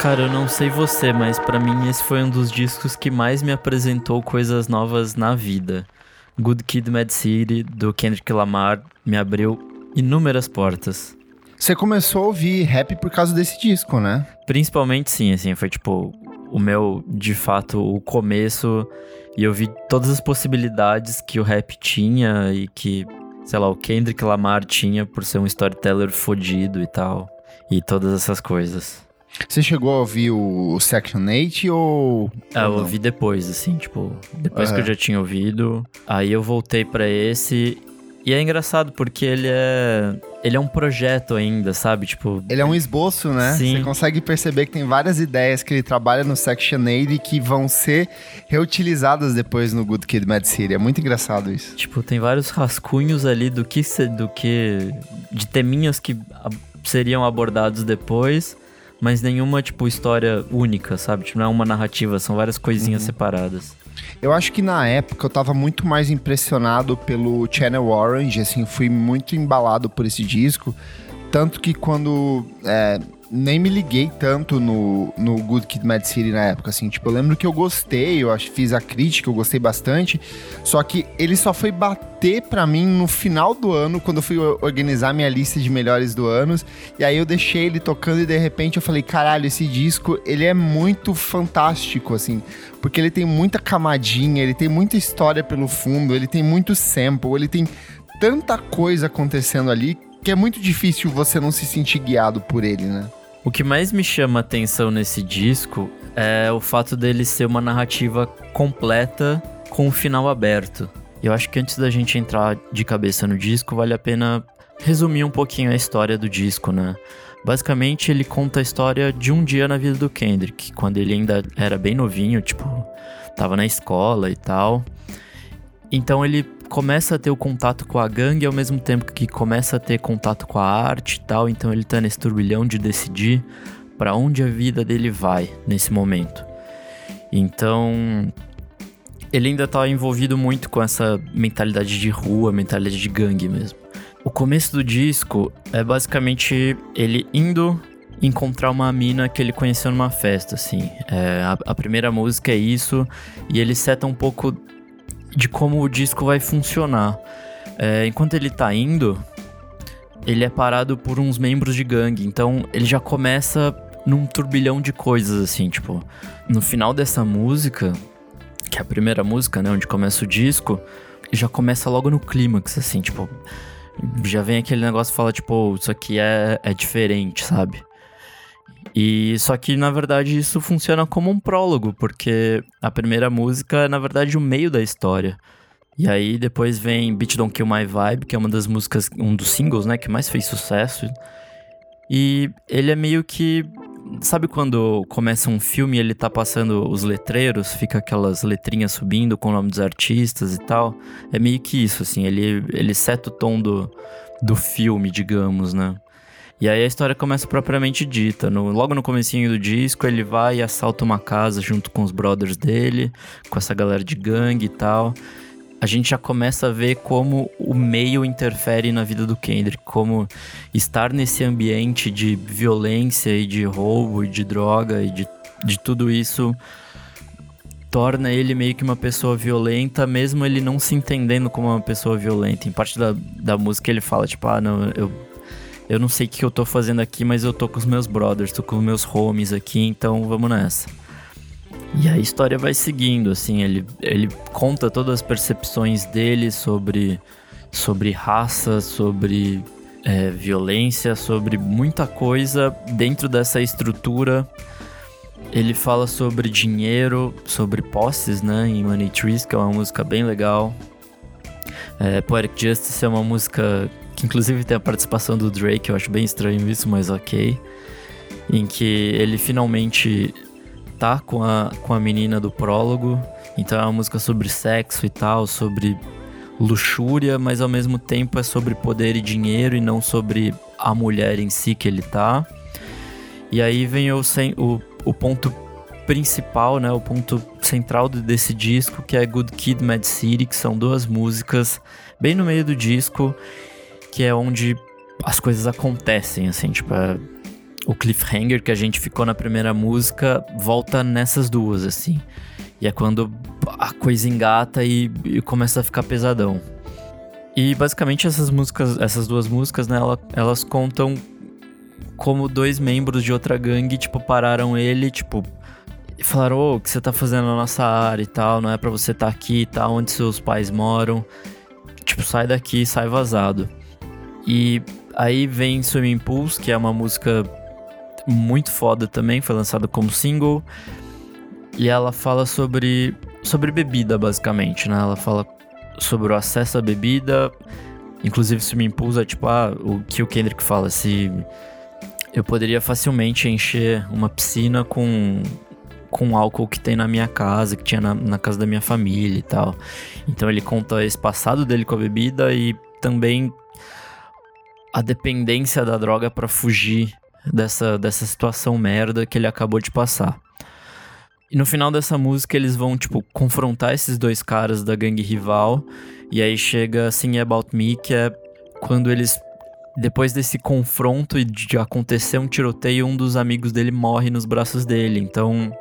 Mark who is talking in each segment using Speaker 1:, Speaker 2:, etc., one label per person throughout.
Speaker 1: Cara, eu não sei você, mas para mim esse foi um dos discos que mais me apresentou coisas novas na vida. Good Kid, Mad City do Kendrick Lamar me abriu inúmeras portas.
Speaker 2: Você começou a ouvir rap por causa desse disco, né?
Speaker 1: Principalmente sim, assim, foi tipo o meu, de fato, o começo e eu vi todas as possibilidades que o rap tinha e que, sei lá, o Kendrick Lamar tinha por ser um storyteller fodido e tal. E todas essas coisas.
Speaker 2: Você chegou a ouvir o Section 8 ou.
Speaker 1: Ah, eu ouvi depois, assim, tipo, depois uhum. que eu já tinha ouvido. Aí eu voltei para esse. E é engraçado porque ele é. Ele é um projeto ainda, sabe? Tipo.
Speaker 2: Ele é um esboço, né? Sim. Você consegue perceber que tem várias ideias que ele trabalha no Section 8 que vão ser reutilizadas depois no Good Kid Mad City. É muito engraçado isso.
Speaker 1: Tipo, tem vários rascunhos ali do que. do que. de teminhas que seriam abordados depois mas nenhuma, tipo, história única, sabe? Tipo, não é uma narrativa, são várias coisinhas uhum. separadas.
Speaker 2: Eu acho que na época eu tava muito mais impressionado pelo Channel Orange, assim, fui muito embalado por esse disco. Tanto que quando é, nem me liguei tanto no, no Good Kid Mad City na época, assim. Tipo, eu lembro que eu gostei, eu acho, fiz a crítica, eu gostei bastante. Só que ele só foi bater pra mim no final do ano, quando eu fui organizar minha lista de melhores do ano. E aí eu deixei ele tocando e de repente eu falei, caralho, esse disco, ele é muito fantástico, assim. Porque ele tem muita camadinha, ele tem muita história pelo fundo, ele tem muito sample, ele tem tanta coisa acontecendo ali que é muito difícil você não se sentir guiado por ele, né?
Speaker 1: O que mais me chama atenção nesse disco é o fato dele ser uma narrativa completa com um final aberto. Eu acho que antes da gente entrar de cabeça no disco, vale a pena resumir um pouquinho a história do disco, né? Basicamente, ele conta a história de um dia na vida do Kendrick, quando ele ainda era bem novinho, tipo, tava na escola e tal. Então ele começa a ter o contato com a gangue ao mesmo tempo que começa a ter contato com a arte e tal, então ele tá nesse turbilhão de decidir para onde a vida dele vai nesse momento. Então, ele ainda tá envolvido muito com essa mentalidade de rua, mentalidade de gangue mesmo. O começo do disco é basicamente ele indo encontrar uma mina que ele conheceu numa festa, assim. É, a, a, primeira música é isso, e ele seta um pouco de como o disco vai funcionar. É, enquanto ele tá indo, ele é parado por uns membros de gangue, então ele já começa num turbilhão de coisas, assim, tipo, no final dessa música, que é a primeira música, né, onde começa o disco, já começa logo no clímax, assim, tipo, já vem aquele negócio que fala, tipo, isso aqui é, é diferente, sabe? E só que na verdade isso funciona como um prólogo, porque a primeira música é na verdade o meio da história. E aí depois vem Beat Don't Kill My Vibe, que é uma das músicas, um dos singles, né, que mais fez sucesso. E ele é meio que sabe quando começa um filme e ele tá passando os letreiros, fica aquelas letrinhas subindo com o nome dos artistas e tal? É meio que isso, assim, ele, ele seta o tom do, do filme, digamos, né? E aí a história começa propriamente dita. No, logo no comecinho do disco, ele vai e assalta uma casa junto com os brothers dele, com essa galera de gangue e tal. A gente já começa a ver como o meio interfere na vida do Kendrick, como estar nesse ambiente de violência e de roubo e de droga e de, de tudo isso torna ele meio que uma pessoa violenta, mesmo ele não se entendendo como uma pessoa violenta. Em parte da, da música ele fala, tipo, ah, não, eu eu não sei o que eu tô fazendo aqui, mas eu tô com os meus brothers, tô com os meus homies aqui, então vamos nessa. E a história vai seguindo, assim, ele, ele conta todas as percepções dele sobre, sobre raça, sobre é, violência, sobre muita coisa dentro dessa estrutura. Ele fala sobre dinheiro, sobre posses, né, em Money Trees, que é uma música bem legal. É, Poetic Justice é uma música que inclusive tem a participação do Drake, eu acho bem estranho isso, mas ok. Em que ele finalmente tá com a, com a menina do prólogo. Então é uma música sobre sexo e tal, sobre luxúria, mas ao mesmo tempo é sobre poder e dinheiro e não sobre a mulher em si que ele tá. E aí vem o, o, o ponto principal, né, o ponto central desse disco, que é Good Kid, Mad City, que são duas músicas bem no meio do disco que é onde as coisas acontecem, assim, tipo, é, o cliffhanger que a gente ficou na primeira música volta nessas duas, assim. E é quando a coisa engata e, e começa a ficar pesadão. E basicamente essas músicas, essas duas músicas, né, elas, elas contam como dois membros de outra gangue, tipo, pararam ele, tipo, e falaram, ô, oh, o que você tá fazendo na nossa área e tal, não é para você estar tá aqui e tá, tal, onde seus pais moram. Tipo, sai daqui, sai vazado. E aí vem Swimming Pools, que é uma música muito foda também, foi lançada como single. E ela fala sobre, sobre bebida, basicamente, né? Ela fala sobre o acesso à bebida. Inclusive, Swimming Pools é tipo, ah, o que o Kendrick fala, se eu poderia facilmente encher uma piscina com com álcool que tem na minha casa, que tinha na, na, casa da minha família e tal. Então ele conta esse passado dele com a bebida e também a dependência da droga para fugir dessa, dessa situação merda que ele acabou de passar. E no final dessa música eles vão, tipo, confrontar esses dois caras da gangue rival. E aí chega Sing About Me, que é quando eles. Depois desse confronto e de acontecer um tiroteio, um dos amigos dele morre nos braços dele. Então,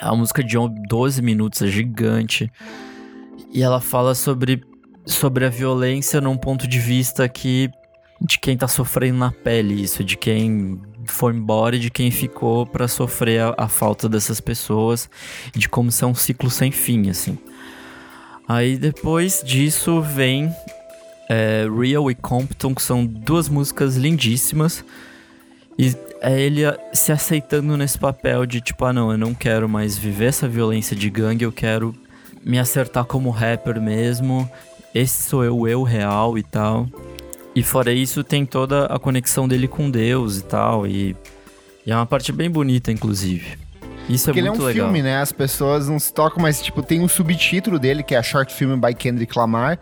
Speaker 1: a música de 12 minutos é gigante. E ela fala sobre, sobre a violência num ponto de vista que. De quem tá sofrendo na pele isso, de quem foi embora e de quem ficou para sofrer a, a, falta dessas pessoas, de como ser um ciclo sem fim, assim. Aí depois disso vem é, Real e Compton, que são duas músicas lindíssimas. E é ele se aceitando nesse papel de tipo, ah não, eu não quero mais viver essa violência de gangue, eu quero me acertar como rapper mesmo. Esse sou eu, eu real e tal. E fora isso, tem toda a conexão dele com Deus e tal. E, e é uma parte bem bonita, inclusive. Isso Porque é muito legal. ele é um
Speaker 2: filme, né? As pessoas não se tocam, mas tipo, tem um subtítulo dele, que é a Short Film by Kendrick Lamar.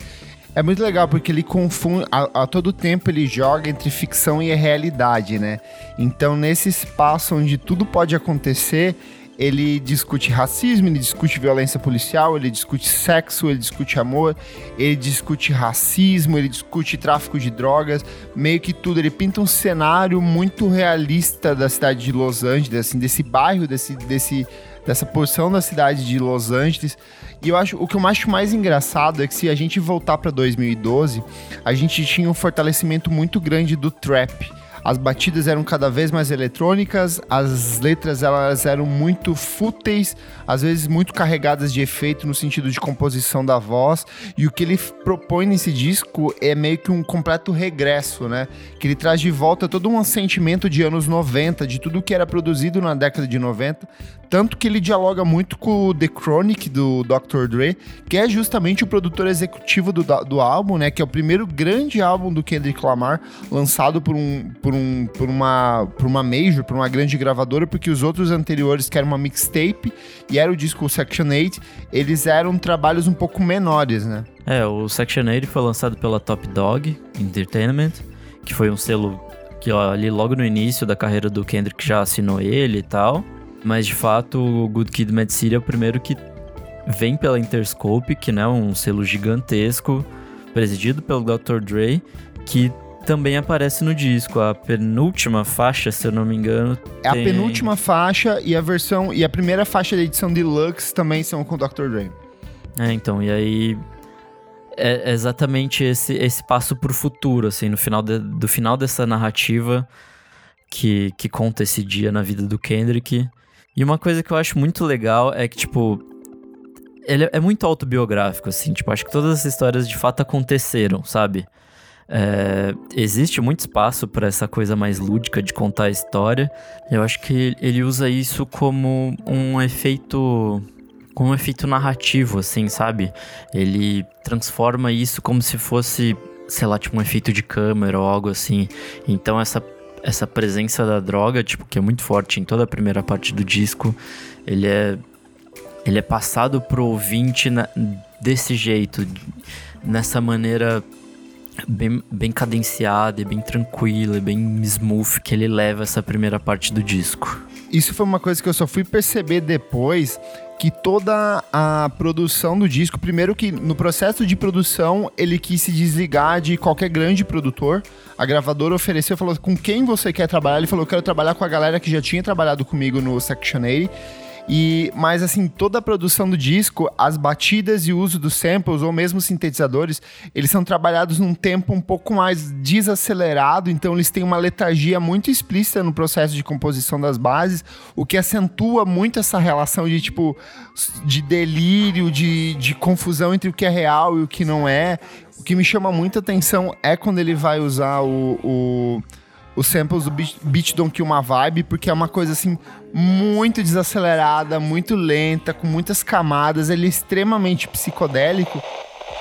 Speaker 2: É muito legal porque ele confunde, a, a, todo tempo ele joga entre ficção e realidade, né? Então, nesse espaço onde tudo pode acontecer, ele discute racismo, ele discute violência policial, ele discute sexo, ele discute amor, ele discute racismo, ele discute tráfico de drogas, meio que tudo. Ele pinta um cenário muito realista da cidade de Los Angeles, assim, desse bairro, desse, desse, dessa porção da cidade de Los Angeles. E eu acho o que eu acho mais engraçado é que se a gente voltar para 2012, a gente tinha um fortalecimento muito grande do trap as batidas eram cada vez mais eletrônicas, as letras elas eram muito fúteis, às vezes muito carregadas de efeito no sentido de composição da voz, e o que ele propõe nesse disco é meio que um completo regresso, né? Que ele traz de volta todo um sentimento de anos 90, de tudo que era produzido na década de 90, tanto que ele dialoga muito com o The Chronic do Dr. Dre, que é justamente o produtor executivo do, do álbum, né? Que é o primeiro grande álbum do Kendrick Lamar, lançado por, um, por, um, por, uma, por uma major, por uma grande gravadora, porque os outros anteriores, que era uma mixtape e era o disco Section 8, eles eram trabalhos um pouco menores, né?
Speaker 1: É, o Section 8 foi lançado pela Top Dog Entertainment, que foi um selo que ó, ali logo no início da carreira do Kendrick já assinou ele e tal. Mas de fato, o Good Kid, Mad City é o primeiro que vem pela Interscope, que é um selo gigantesco, presidido pelo Dr. Dre, que também aparece no disco. A penúltima faixa, se eu não me engano.
Speaker 2: É tem... a penúltima faixa e a versão. E a primeira faixa da edição Deluxe também são com o Dr. Dre.
Speaker 1: É, então, e aí. É exatamente esse, esse passo pro futuro, assim, no final de, do final dessa narrativa que, que conta esse dia na vida do Kendrick. E uma coisa que eu acho muito legal é que, tipo, ele é muito autobiográfico, assim. Tipo, acho que todas as histórias de fato aconteceram, sabe? É, existe muito espaço para essa coisa mais lúdica de contar a história. Eu acho que ele usa isso como um efeito. como um efeito narrativo, assim, sabe? Ele transforma isso como se fosse, sei lá, tipo um efeito de câmera ou algo assim. Então essa essa presença da droga, tipo, que é muito forte em toda a primeira parte do disco, ele é ele é passado pro ouvinte na, desse jeito, nessa maneira bem, bem cadenciada e bem tranquila e bem smooth que ele leva essa primeira parte do disco.
Speaker 2: Isso foi uma coisa que eu só fui perceber depois que toda a produção do disco, primeiro que no processo de produção ele quis se desligar de qualquer grande produtor. A gravadora ofereceu, falou com quem você quer trabalhar. Ele falou: quero trabalhar com a galera que já tinha trabalhado comigo no Section 80 e, mas assim, toda a produção do disco, as batidas e o uso dos samples ou mesmo sintetizadores, eles são trabalhados num tempo um pouco mais desacelerado, então eles têm uma letargia muito explícita no processo de composição das bases, o que acentua muito essa relação de tipo de delírio, de, de confusão entre o que é real e o que não é. O que me chama muita atenção é quando ele vai usar o, o os samples do Beat, Beat Don't Kill Uma Vibe, porque é uma coisa assim muito desacelerada, muito lenta, com muitas camadas, ele é extremamente psicodélico.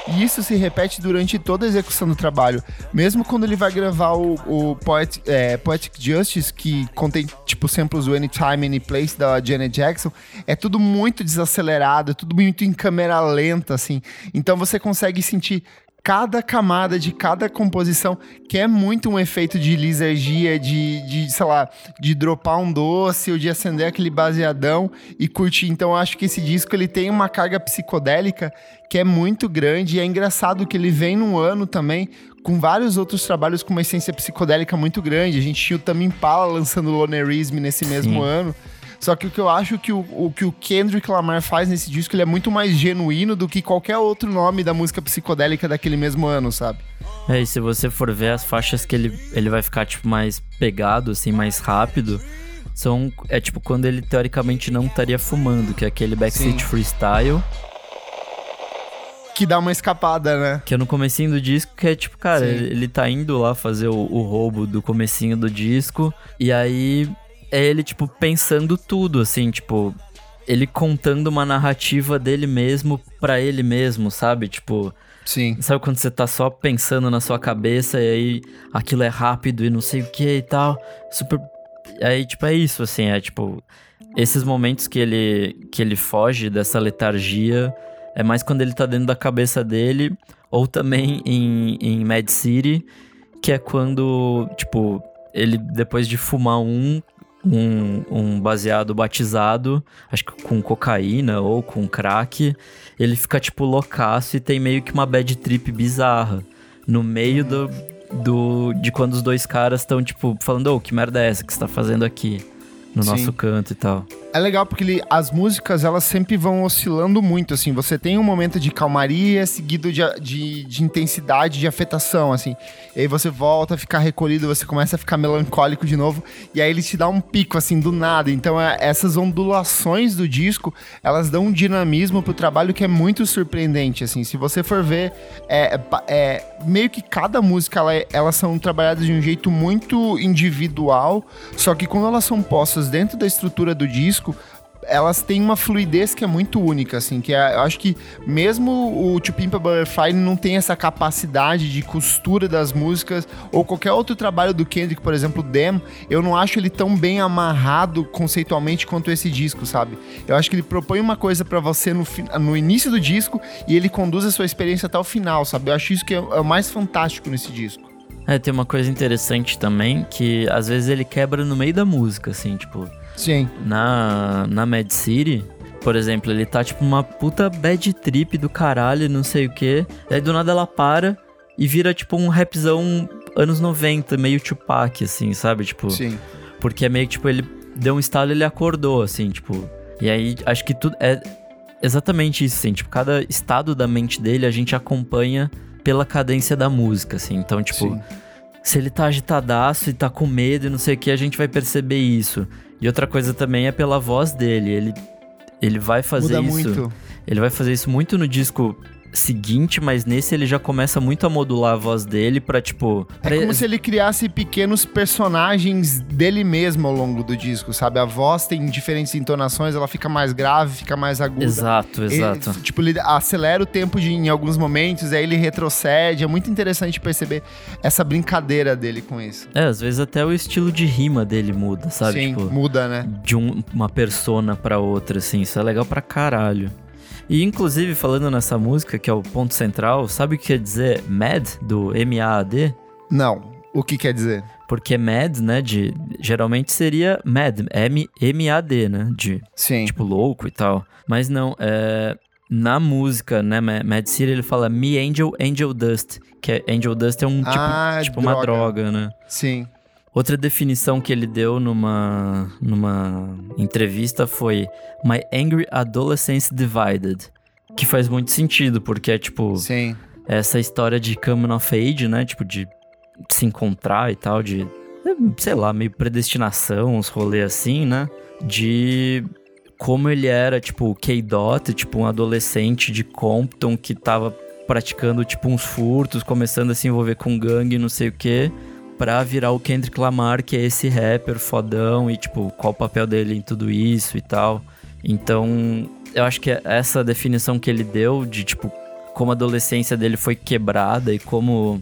Speaker 2: E isso se repete durante toda a execução do trabalho. Mesmo quando ele vai gravar o, o Poet, é, Poetic Justice, que contém, tipo, samples do Anytime, Anyplace da Janet Jackson, é tudo muito desacelerado, é tudo muito em câmera lenta, assim. Então você consegue sentir cada camada de cada composição, que é muito um efeito de lisergia, de, de, sei lá, de dropar um doce ou de acender aquele baseadão e curtir. Então eu acho que esse disco ele tem uma carga psicodélica que é muito grande e é engraçado que ele vem num ano também com vários outros trabalhos com uma essência psicodélica muito grande. A gente tinha o Tame Impala lançando Lonerism nesse mesmo Sim. ano. Só que o que eu acho que o, o, que o Kendrick Lamar faz nesse disco, ele é muito mais genuíno do que qualquer outro nome da música psicodélica daquele mesmo ano, sabe?
Speaker 1: É, e se você for ver as faixas que ele, ele vai ficar, tipo, mais pegado, assim, mais rápido, são... É, tipo, quando ele, teoricamente, não estaria fumando, que é aquele Backseat Sim. Freestyle
Speaker 2: que dá uma escapada, né?
Speaker 1: Que é no comecinho do disco, que é tipo, cara, ele, ele, tá indo lá fazer o, o, roubo do comecinho do disco, e aí é ele, tipo, pensando tudo, assim, tipo, ele contando uma narrativa dele mesmo para ele mesmo, sabe? Tipo.
Speaker 2: Sim.
Speaker 1: Sabe quando você tá só pensando na sua cabeça e aí aquilo é rápido e não sei o que e tal? Super. Aí, tipo, é isso, assim, é tipo. Esses momentos que ele, que ele foge dessa letargia é mais quando ele tá dentro da cabeça dele, ou também em, em Mad City, que é quando, tipo, ele depois de fumar um, um, um baseado batizado, acho que com cocaína ou com crack, ele fica tipo loucaço e tem meio que uma bad trip bizarra. No meio do, do de quando os dois caras estão tipo falando, ô, oh, que merda é essa que você tá fazendo aqui? No Sim. nosso canto e tal
Speaker 2: é legal porque ele, as músicas elas sempre vão oscilando muito, assim. Você tem um momento de calmaria seguido de, de, de, intensidade, de afetação, assim. E aí você volta a ficar recolhido, você começa a ficar melancólico de novo. E aí ele te dá um pico, assim, do nada. Então é, essas ondulações do disco, elas dão um dinamismo pro trabalho que é muito surpreendente, assim. Se você for ver, é, é meio que cada música, ela, elas são trabalhadas de um jeito muito individual. Só que quando elas são postas dentro da estrutura do disco, disco, elas têm uma fluidez que é muito única, assim, que é, eu acho que mesmo o To Butterfly não tem essa capacidade de costura das músicas, ou qualquer outro trabalho do Kendrick, por exemplo, Dem, eu não acho ele tão bem amarrado conceitualmente quanto esse disco, sabe? Eu acho que ele propõe uma coisa para você no, no início do disco e ele conduz a sua experiência até o final, sabe? Eu acho isso que é, é o mais fantástico nesse disco.
Speaker 1: É, tem uma coisa interessante também, que às vezes ele quebra no meio da música, assim, tipo
Speaker 2: Sim.
Speaker 1: Na, na Mad City, por exemplo, ele tá tipo uma puta bad trip do caralho, não sei o que. Aí do nada ela para e vira tipo um rapzão anos 90, meio Tupac, assim, sabe? Tipo.
Speaker 2: Sim.
Speaker 1: Porque é meio que tipo, ele deu um estalo e ele acordou, assim, tipo. E aí acho que tudo. É exatamente isso, assim, tipo, cada estado da mente dele a gente acompanha pela cadência da música, assim. Então, tipo. Sim. Se ele tá agitadaço e tá com medo e não sei o que, a gente vai perceber isso. E outra coisa também é pela voz dele. Ele, ele vai fazer Muda isso. Muito. Ele vai fazer isso muito no disco seguinte, mas nesse ele já começa muito a modular a voz dele pra, tipo.
Speaker 2: É como se ele criasse pequenos personagens dele mesmo ao longo do disco, sabe? A voz tem diferentes entonações, ela fica mais grave, fica mais aguda.
Speaker 1: Exato, exato.
Speaker 2: Ele, tipo, ele acelera o tempo de, em alguns momentos, aí ele retrocede. É muito interessante perceber essa brincadeira dele com isso.
Speaker 1: É, às vezes até o estilo de rima dele muda, sabe?
Speaker 2: Sim, tipo, muda, né?
Speaker 1: De um, uma persona pra outra, assim. Isso é legal pra caralho. E inclusive, falando nessa música, que é o ponto central, sabe o que quer dizer MAD, do M-A-D?
Speaker 2: Não. O que quer dizer?
Speaker 1: Porque mad, né, de geralmente seria mad, M M A D, né, de
Speaker 2: Sim.
Speaker 1: tipo louco e tal. Mas não, é na música, né, Mad City ele fala Me Angel Angel Dust, que é Angel Dust é um tipo,
Speaker 2: Ah,
Speaker 1: tipo uma
Speaker 2: droga.
Speaker 1: droga, né?
Speaker 2: Sim.
Speaker 1: Outra definição que ele deu numa, numa entrevista foi My Angry Adolescence Divided. Que faz muito sentido, porque é tipo
Speaker 2: Sim.
Speaker 1: essa história de coming of age, né? Tipo, de se encontrar e tal, de sei lá, meio predestinação, uns rolês assim, né? De como ele era, tipo, K-Dot, tipo, um adolescente de Compton que tava praticando, tipo, uns furtos, começando a se envolver com gangue, não sei o quê pra virar o Kendrick Lamar, que é esse rapper fodão e, tipo, qual o papel dele em tudo isso e tal. Então, eu acho que essa definição que ele deu de, tipo, como a adolescência dele foi quebrada e como,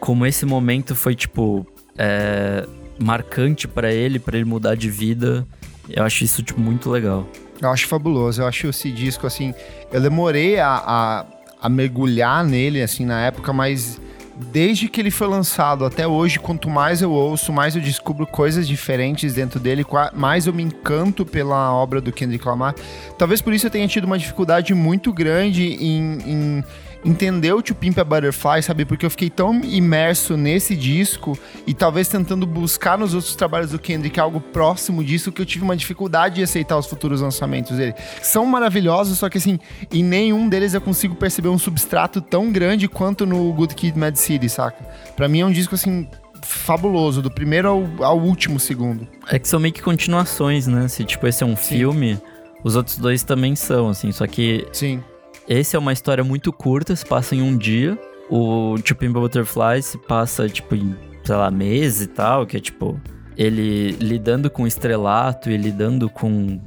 Speaker 1: como esse momento foi, tipo, é, marcante para ele, para ele mudar de vida, eu acho isso, tipo, muito legal.
Speaker 2: Eu acho fabuloso. Eu acho esse disco, assim. Eu demorei a, a, a mergulhar nele, assim, na época, mas desde que ele foi lançado até hoje, quanto mais eu ouço, mais eu descubro coisas diferentes dentro dele, mais eu me encanto pela obra do Kendrick Lamar. Talvez por isso eu tenha tido uma dificuldade muito grande em, em entender o To Pimp a Butterfly, sabe? Porque eu fiquei tão imerso nesse disco e talvez tentando buscar nos outros trabalhos do Kendrick algo próximo disso que eu tive uma dificuldade de aceitar os futuros lançamentos dele. São maravilhosos, só que assim, em nenhum deles eu consigo perceber um substrato tão grande quanto no Good Kid Mad City, saca? Pra mim é um disco assim fabuloso, do primeiro ao, ao último segundo.
Speaker 1: É que são meio que continuações, né? Se tipo esse é um Sim. filme, os outros dois também são, assim, só que
Speaker 2: Sim.
Speaker 1: Esse é uma história muito curta, se passa em um dia. O Tipo in Butterfly se passa, tipo, em, sei lá, meses e tal, que é tipo, ele lidando com estrelato e lidando com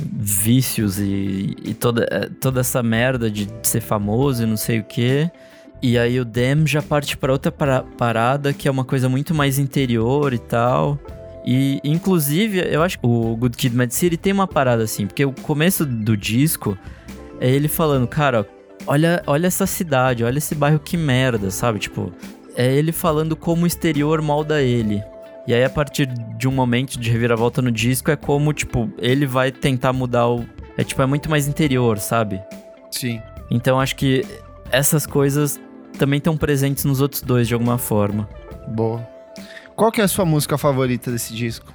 Speaker 1: vícios e, e toda, é, toda essa merda de ser famoso e não sei o que. E aí o Dem já parte para outra parada que é uma coisa muito mais interior e tal. E inclusive, eu acho que o Good Kid Mad City tem uma parada assim, porque o começo do disco é ele falando, cara, olha, olha essa cidade, olha esse bairro que merda, sabe? Tipo, é ele falando como o exterior molda ele. E aí, a partir de um momento de reviravolta no disco, é como, tipo, ele vai tentar mudar o. É tipo, é muito mais interior, sabe?
Speaker 2: Sim.
Speaker 1: Então acho que essas coisas também estão presentes nos outros dois de alguma forma.
Speaker 2: Boa. Qual que é a sua música favorita desse disco?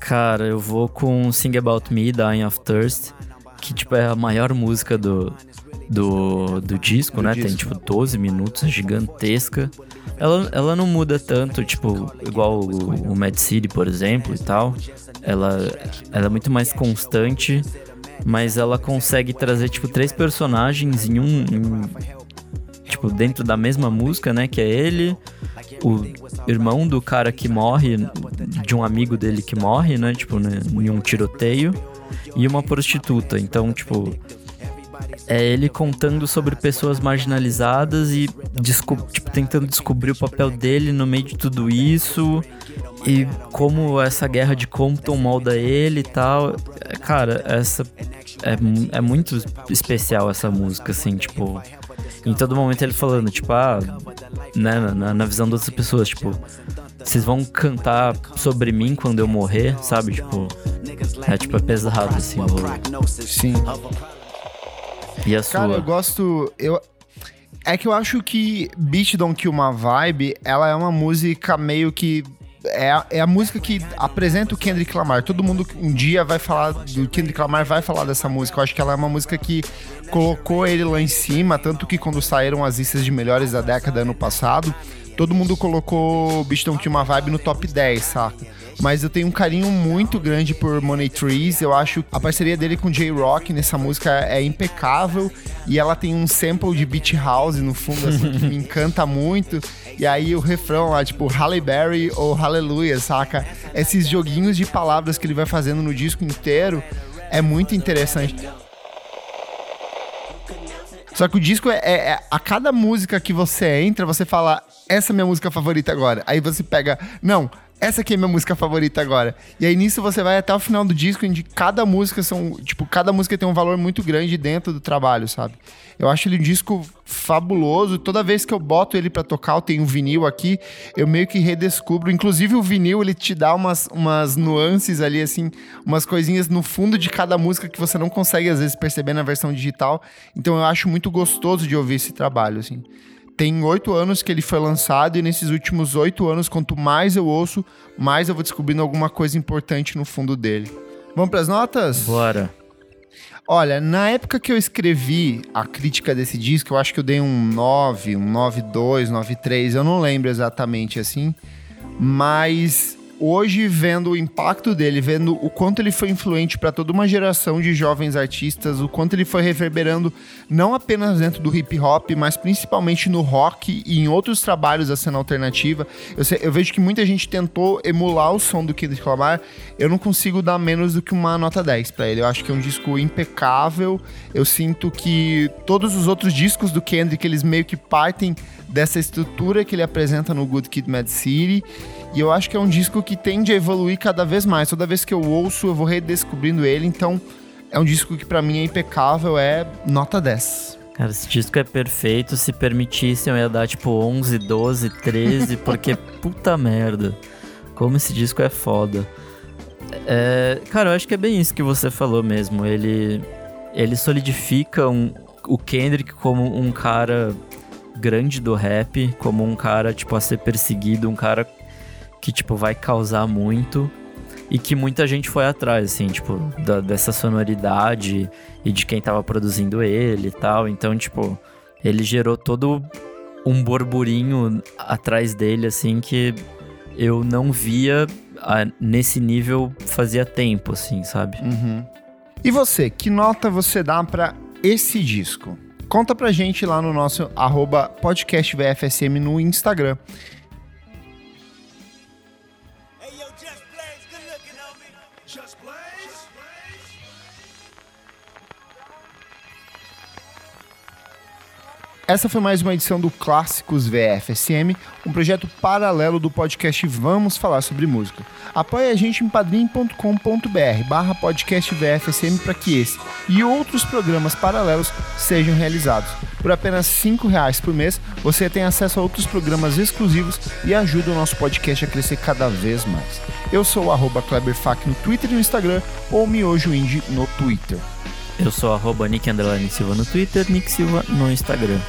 Speaker 1: Cara, eu vou com Sing About Me, Dying of Thirst que tipo é a maior música do, do, do disco, do né? Disco. Tem tipo 12 minutos, é gigantesca. Ela, ela não muda tanto, tipo, igual o, o Mad City, por exemplo, e tal. Ela, ela é muito mais constante, mas ela consegue trazer, tipo, três personagens em um. Em, tipo, dentro da mesma música, né? Que é ele, o irmão do cara que morre, de um amigo dele que morre, né? Tipo, né, em um tiroteio e uma prostituta. Então, tipo, é ele contando sobre pessoas marginalizadas e tipo, tentando descobrir o papel dele no meio de tudo isso e como essa guerra de Compton molda ele e tal. Cara, essa é, é muito especial essa música, assim, tipo. Em todo momento ele falando, tipo, ah, né, na, na visão das outras pessoas, tipo, vocês vão cantar sobre mim quando eu morrer, sabe? Tipo, é tipo, é pesado assim. O...
Speaker 2: Sim.
Speaker 1: E a sua?
Speaker 2: Cara, eu gosto. Eu, é que eu acho que Beat Don't Kill My Vibe, ela é uma música meio que. É a, é a música que apresenta o Kendrick Lamar. Todo mundo um dia vai falar do Kendrick Lamar, vai falar dessa música. Eu acho que ela é uma música que colocou ele lá em cima, tanto que quando saíram as listas de melhores da década ano passado, todo mundo colocou Beat Don't Kill My Vibe no top 10, saca? Mas eu tenho um carinho muito grande por Money Trees. Eu acho a parceria dele com J-Rock nessa música é impecável e ela tem um sample de beat house no fundo assim, que me encanta muito. E aí o refrão lá, tipo Halle Berry ou Hallelujah, saca? Esses joguinhos de palavras que ele vai fazendo no disco inteiro é muito interessante. Só que o disco é, é, é, A cada música que você entra, você fala, essa é minha música favorita agora. Aí você pega. Não, essa aqui é minha música favorita agora. E aí nisso você vai até o final do disco, onde cada música são, tipo, cada música tem um valor muito grande dentro do trabalho, sabe? Eu acho ele um disco fabuloso. Toda vez que eu boto ele para tocar, eu tenho um vinil aqui, eu meio que redescubro. Inclusive o vinil, ele te dá umas, umas nuances ali, assim, umas coisinhas no fundo de cada música que você não consegue às vezes perceber na versão digital. Então eu acho muito gostoso de ouvir esse trabalho, assim tem oito anos que ele foi lançado e nesses últimos oito anos, quanto mais eu ouço, mais eu vou descobrindo alguma coisa importante no fundo dele. Vamos para as notas?
Speaker 1: Bora.
Speaker 2: Olha, na época que eu escrevi a crítica desse disco, eu acho que eu dei um 9, um 9.2, 9.3, eu não lembro exatamente assim, mas hoje vendo o impacto dele, vendo o quanto ele foi influente para toda uma geração de jovens artistas, o quanto ele foi reverberando não apenas dentro do hip hop, mas principalmente no rock e em outros trabalhos da cena alternativa. Eu, sei, eu vejo que muita gente tentou emular o som do Kendrick Lamar. Eu não consigo dar menos do que uma nota 10 para ele. Eu acho que é um disco impecável. Eu sinto que todos os outros discos do Kendrick eles meio que partem dessa estrutura que ele apresenta no Good Kid, Mad City. E eu acho que é um disco que tende a evoluir cada vez mais. Toda vez que eu ouço, eu vou redescobrindo ele. Então, é um disco que para mim é impecável, é nota 10.
Speaker 1: Cara, esse disco é perfeito. Se permitissem, eu ia dar tipo 11, 12, 13, porque puta merda. Como esse disco é foda. É, cara, eu acho que é bem isso que você falou mesmo. Ele, ele solidifica um, o Kendrick como um cara grande do rap, como um cara, tipo, a ser perseguido, um cara que, tipo, vai causar muito e que muita gente foi atrás, assim, tipo, da, dessa sonoridade e de quem tava produzindo ele e tal. Então, tipo, ele gerou todo um burburinho atrás dele, assim, que eu não via a, nesse nível fazia tempo, assim, sabe?
Speaker 2: Uhum. E você, que nota você dá para esse disco? Conta pra gente lá no nosso arroba podcastvfsm no Instagram. Essa foi mais uma edição do Clássicos VFSM, um projeto paralelo do podcast Vamos Falar Sobre Música. Apoie a gente em padrim.com.br barra podcast VFSM para que esse e outros programas paralelos sejam realizados. Por apenas R$ reais por mês, você tem acesso a outros programas exclusivos e ajuda o nosso podcast a crescer cada vez mais. Eu sou o arroba KleberFac no Twitter e no Instagram ou Miojo Indie no Twitter.
Speaker 1: Eu sou arroba Nick Silva no Twitter, Nick Silva no Instagram.